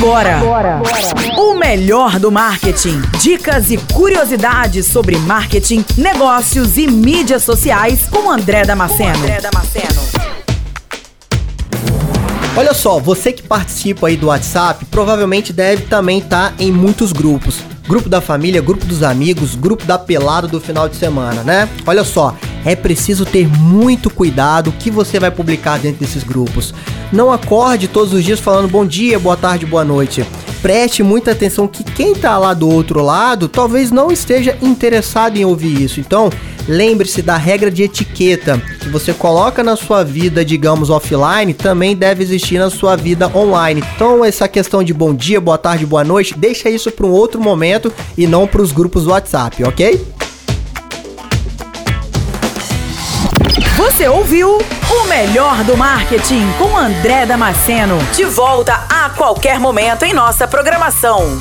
Agora, Agora. o melhor do marketing. Dicas e curiosidades sobre marketing, negócios e mídias sociais com André Damasceno. André Damasceno. Olha só, você que participa aí do WhatsApp provavelmente deve também estar tá em muitos grupos. Grupo da família, grupo dos amigos, grupo da pelada do final de semana, né? Olha só, é preciso ter muito cuidado o que você vai publicar dentro desses grupos. Não acorde todos os dias falando bom dia, boa tarde, boa noite. Preste muita atenção que quem tá lá do outro lado talvez não esteja interessado em ouvir isso. Então, lembre-se da regra de etiqueta que você coloca na sua vida, digamos, offline, também deve existir na sua vida online. Então, essa questão de bom dia, boa tarde, boa noite, deixa isso para um outro momento e não para os grupos do WhatsApp, ok? Você ouviu o melhor do marketing com André Damasceno. De volta a qualquer momento em nossa programação.